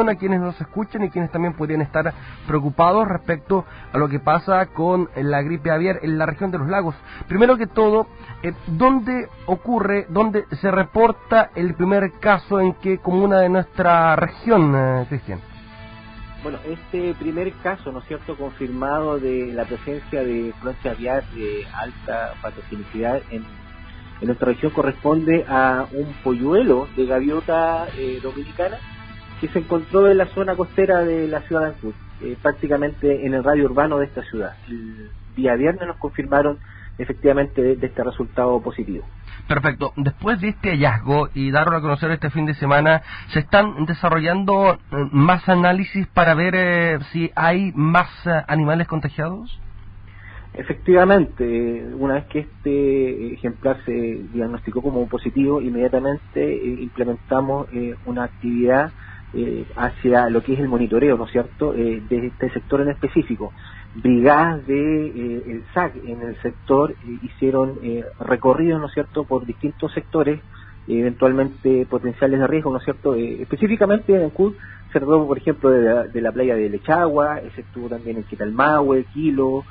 a quienes nos escuchan y quienes también podrían estar preocupados respecto a lo que pasa con la gripe aviar en la región de los lagos. Primero que todo, eh, ¿dónde ocurre, dónde se reporta el primer caso en qué comuna de nuestra región, eh, Cristian? Bueno, este primer caso, ¿no es cierto?, confirmado de la presencia de influencia aviar de alta patogenicidad en, nuestra región corresponde a un polluelo de gaviota eh, dominicana que se encontró en la zona costera de la ciudad de Ancud, eh, prácticamente en el radio urbano de esta ciudad. El día viernes nos confirmaron efectivamente de, este resultado positivo. Perfecto. Después de este hallazgo y darlo a conocer este fin de semana, ¿se están desarrollando eh, más análisis para ver eh, si hay más eh, animales contagiados? Efectivamente, una vez que este ejemplar se diagnosticó como positivo, inmediatamente implementamos una actividad hacia lo que es el monitoreo, ¿no es cierto?, de este sector en específico brigadas de eh, el SAC en el sector eh, hicieron eh, recorridos, ¿no es cierto?, por distintos sectores, eventualmente potenciales de riesgo, ¿no es cierto?, específicamente en CUD se trató, por ejemplo, de la, playa de Lechagua, se estuvo también en Quitalmahue, Quilo,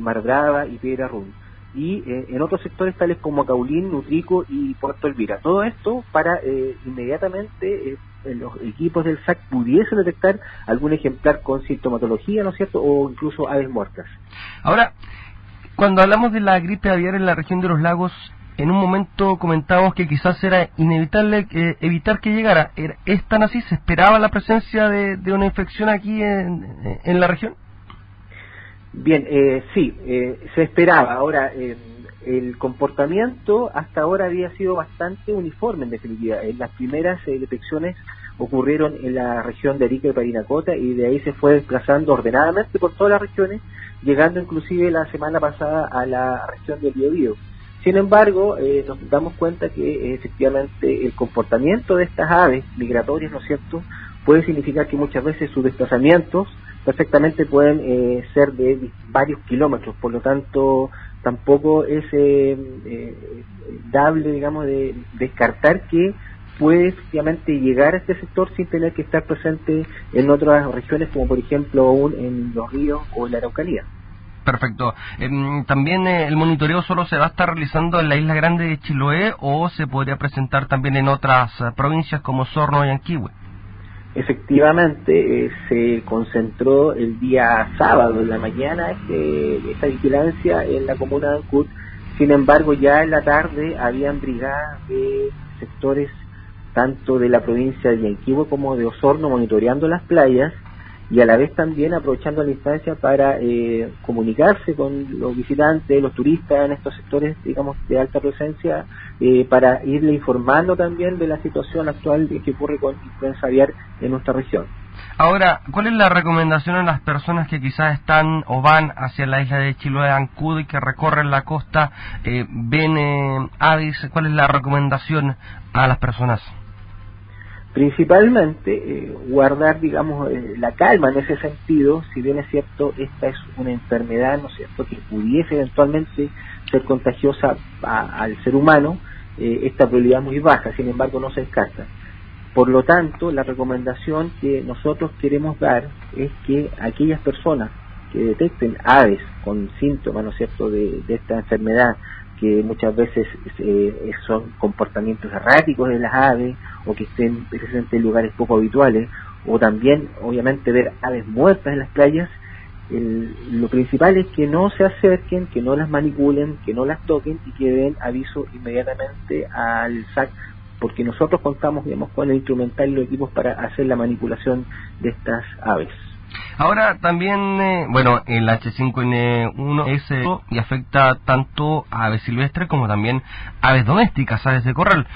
Mar Brava y Piedra Run. Y en otros sectores tales como Caulín, Nutrico y Puerto Elvira. Todo esto para inmediatamente los equipos del SAC pudiesen detectar algún ejemplar con sintomatología, ¿no es cierto?, o incluso aves muertas. Ahora, cuando hablamos de la gripe aviar en la región de los lagos, en un momento comentábamos que quizás era inevitable evitar que llegara. ¿Es tan así? ¿Se esperaba la presencia de, una infección aquí en, la región? Bien, eh, sí, eh, se esperaba. Ahora, el comportamiento hasta ahora había sido bastante uniforme en definitiva. Las primeras detecciones ocurrieron en la región de Arica y Parinacota y de ahí se fue desplazando ordenadamente por todas las regiones, llegando inclusive la semana pasada a la región del Biobío. Sin embargo, eh, nos damos cuenta que eh, efectivamente el comportamiento de estas aves migratorias, ¿no es cierto?, puede significar que muchas veces sus desplazamientos perfectamente pueden eh, ser de varios kilómetros, por lo tanto tampoco es dable, digamos, de descartar que puede efectivamente llegar a este sector sin tener que estar presente en otras regiones como por ejemplo aún en los ríos o en la Araucanía. Perfecto. Em, también eh, el monitoreo solo se va a estar realizando en la isla grande de Chiloé o se podría presentar también en otras eh, provincias como Sorno y Anquihue. Efectivamente, eh, se concentró el día sábado en la mañana este, esta vigilancia en la comuna de Ancud. Sin embargo, ya en la tarde habían brigadas de sectores tanto de la provincia de Yanquihue como de Osorno monitoreando las playas y a la vez también aprovechando la instancia para eh, comunicarse con los visitantes, los turistas en estos sectores, digamos, de alta presencia, eh, para irle informando también de la situación actual que ocurre con influenza aviar en nuestra región. Ahora, ¿cuál es la recomendación a las personas que quizás están o van hacia la isla de Chiloé, Ancud y que recorren la costa, eh, ven aves? ¿Cuál es la recomendación a las personas? Principalmente eh, guardar, digamos, eh, la calma en ese sentido, si bien es cierto, esta es una enfermedad, ¿no es cierto?, que pudiese eventualmente ser contagiosa al ser humano, eh, esta probabilidad muy baja, sin embargo no se descarta. Por lo tanto, la recomendación que nosotros queremos dar es que aquellas personas que detecten aves con síntomas, ¿no es cierto?, de esta enfermedad, que muchas veces eh, son comportamientos erráticos de las aves o que estén presentes en lugares poco habituales o también obviamente ver aves muertas en las playas lo principal es que no se acerquen, que no las manipulen, que no las toquen y que den aviso inmediatamente al SAC porque nosotros contamos digamos, con el instrumental y los equipos para hacer la manipulación de estas aves. Ahora también, eh, bueno, el H5N1 es eh, y afecta tanto a aves silvestres como también aves domésticas, aves de corral.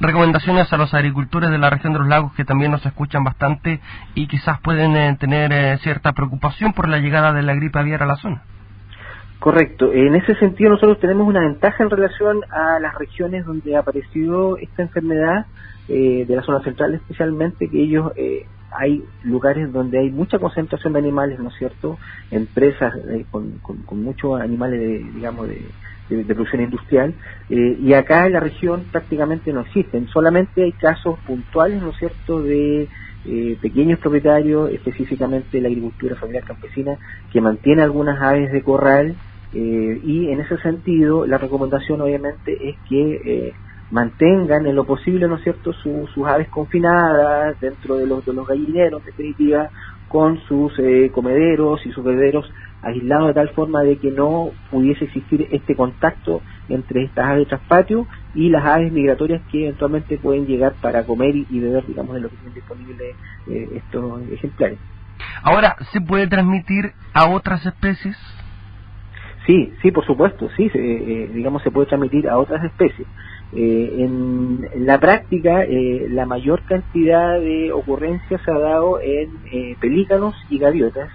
Recomendaciones a los agricultores de la región de los lagos que también nos escuchan bastante y quizás pueden eh, tener cierta preocupación por la llegada de la gripe aviar a la zona. Correcto. En ese sentido nosotros tenemos una ventaja en relación a las regiones donde apareció esta enfermedad, de la zona central especialmente, que ellos hay lugares donde hay mucha concentración de animales, ¿no es cierto? Empresas con, con, muchos animales, de, digamos, de, de, producción industrial, y acá en la región prácticamente no existen, solamente hay casos puntuales, ¿no es cierto?, de eh, pequeños propietarios, específicamente la agricultura familiar campesina, que mantiene algunas aves de corral eh, y en ese sentido la recomendación obviamente es que eh, mantengan en lo posible, ¿no es cierto?, sus aves confinadas dentro de los, de los gallineros, en definitiva, con sus comederos y sus bebederos aislados de tal forma de que no pudiese existir este contacto entre estas aves traspatio y las aves migratorias que eventualmente pueden llegar para comer y, beber, digamos, de lo que tienen disponible eh, estos ejemplares. Ahora, ¿se puede transmitir a otras especies? Sí, sí, por supuesto, sí, eh, digamos, se puede transmitir a otras especies. Eh, en, la práctica, la mayor cantidad de ocurrencias se ha dado en pelícanos y gaviotas,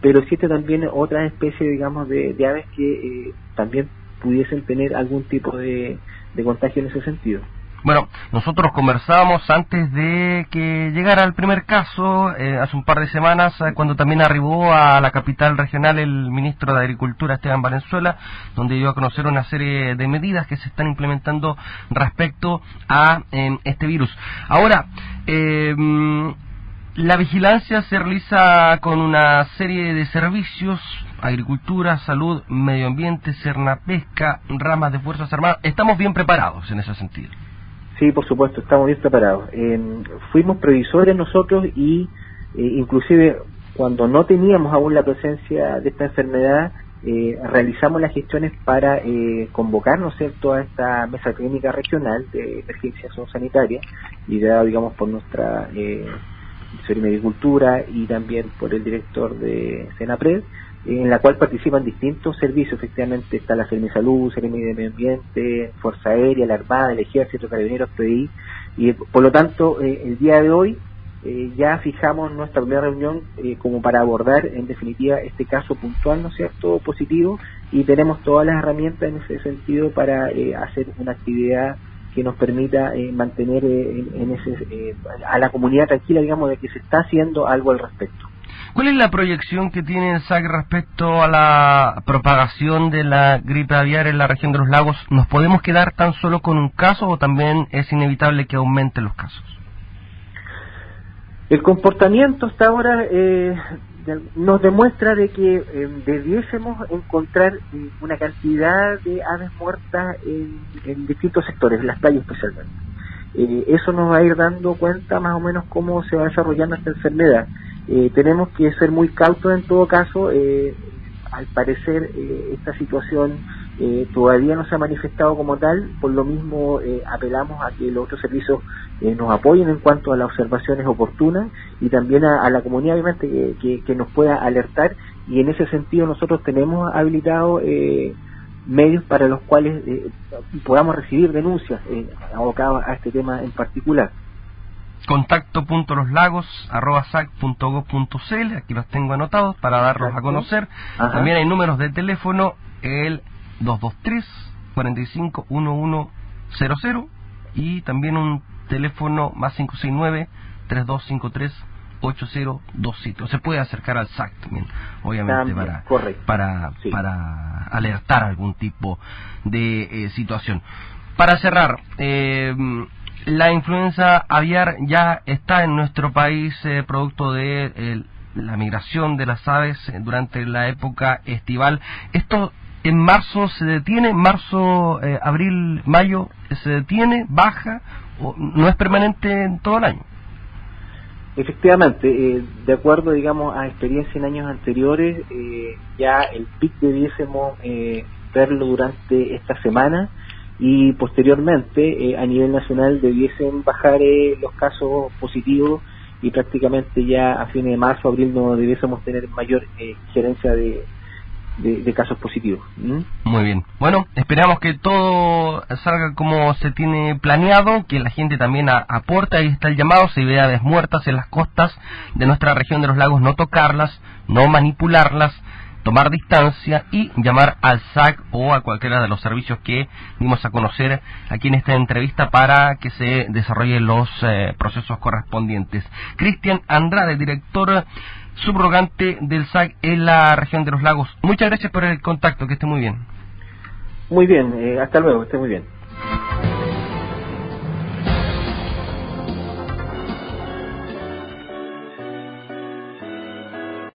pero existe también otras especies, digamos, de, aves que también pudiesen tener algún tipo de contagio en ese sentido. Bueno, nosotros conversábamos antes de que llegara el primer caso, eh, hace un par de semanas, eh, cuando también arribó a la capital regional el ministro de Agricultura, Esteban Valenzuela, donde dio a conocer una serie de medidas que se están implementando respecto a em, este virus. Ahora, em, la vigilancia se realiza con una serie de servicios, agricultura, salud, medio ambiente, pesca, ramas de Fuerzas Armadas. Estamos bien preparados en ese sentido. Sí, por supuesto, estamos bien preparados. fuimos previsores nosotros y eh, inclusive cuando no teníamos aún la presencia de esta enfermedad, eh, realizamos las gestiones para eh, convocar, ¿no cierto?, a esta mesa clínica regional de emergencia sanitaria, ideada, digamos, por nuestra eh, de Agricultura y también por el director de Senapred, en la cual participan distintos servicios, efectivamente está la Seremi Salud, Seremi de Medio Ambiente, Fuerza Aérea, la Armada, el Ejército, Carabineros, PDI, y por lo tanto eh, el día de hoy eh, ya fijamos nuestra primera reunión eh, como para abordar en definitiva este caso puntual, ¿no es cierto?, positivo, y tenemos todas las herramientas en ese sentido para hacer una actividad que nos permita eh, mantener eh, en, ese, eh, a la comunidad tranquila, digamos, de que se está haciendo algo al respecto. ¿Cuál es la proyección que tiene el SAC respecto a la propagación de la gripe aviar en la región de los lagos? ¿Nos podemos quedar tan solo con un caso o también es inevitable que aumenten los casos? El comportamiento hasta ahora eh, nos demuestra de que eh, debiésemos encontrar eh, una cantidad de aves muertas en, distintos sectores, en las playas especialmente. Eh, eso nos va a ir dando cuenta más o menos cómo se va desarrollando esta enfermedad. Tenemos que ser muy cautos en todo caso. al parecer esta situación eh, todavía no se ha manifestado como tal, por lo mismo eh, apelamos a que los otros servicios eh, nos apoyen en cuanto a las observaciones oportunas y también a, la comunidad obviamente que, que, nos pueda alertar. Y en ese sentido nosotros tenemos habilitado medios para los cuales podamos recibir denuncias abocadas a este tema en particular contacto.loslagos.sac.gov.cl aquí los tengo anotados para darlos a conocer. También hay números de teléfono, el 223 45 1100 y también un teléfono más 569 3253 8027. Se puede acercar al SAC también, obviamente, para, para, para alertar algún tipo de eh, situación. Para cerrar, eh, la influenza aviar ya está en nuestro país eh, producto de la migración de las aves durante la época estival. ¿Esto en marzo se detiene, marzo, eh, abril, mayo se detiene, baja, o no es permanente en todo el año. Efectivamente, eh, de acuerdo, digamos, a experiencia en años anteriores, eh, ya el pic debiésemos verlo durante esta semana y posteriormente a nivel nacional debiesen bajar los casos positivos y prácticamente ya a fines de marzo, abril no debiésemos tener mayor gerencia de, de, casos positivos. Muy bien. Bueno, esperamos que todo salga como se tiene planeado, que la gente también aporta, ahí está el llamado, se vea desmuertas en las costas de nuestra región de los lagos, no tocarlas, no manipularlas, tomar distancia y llamar al SAC o a cualquiera de los servicios que dimos a conocer aquí en esta entrevista para que se desarrollen los eh, procesos correspondientes. Cristian Andrade, director subrogante del SAC en la región de los lagos. Muchas gracias por el contacto, que esté muy bien. Muy bien, eh, hasta luego, esté muy bien.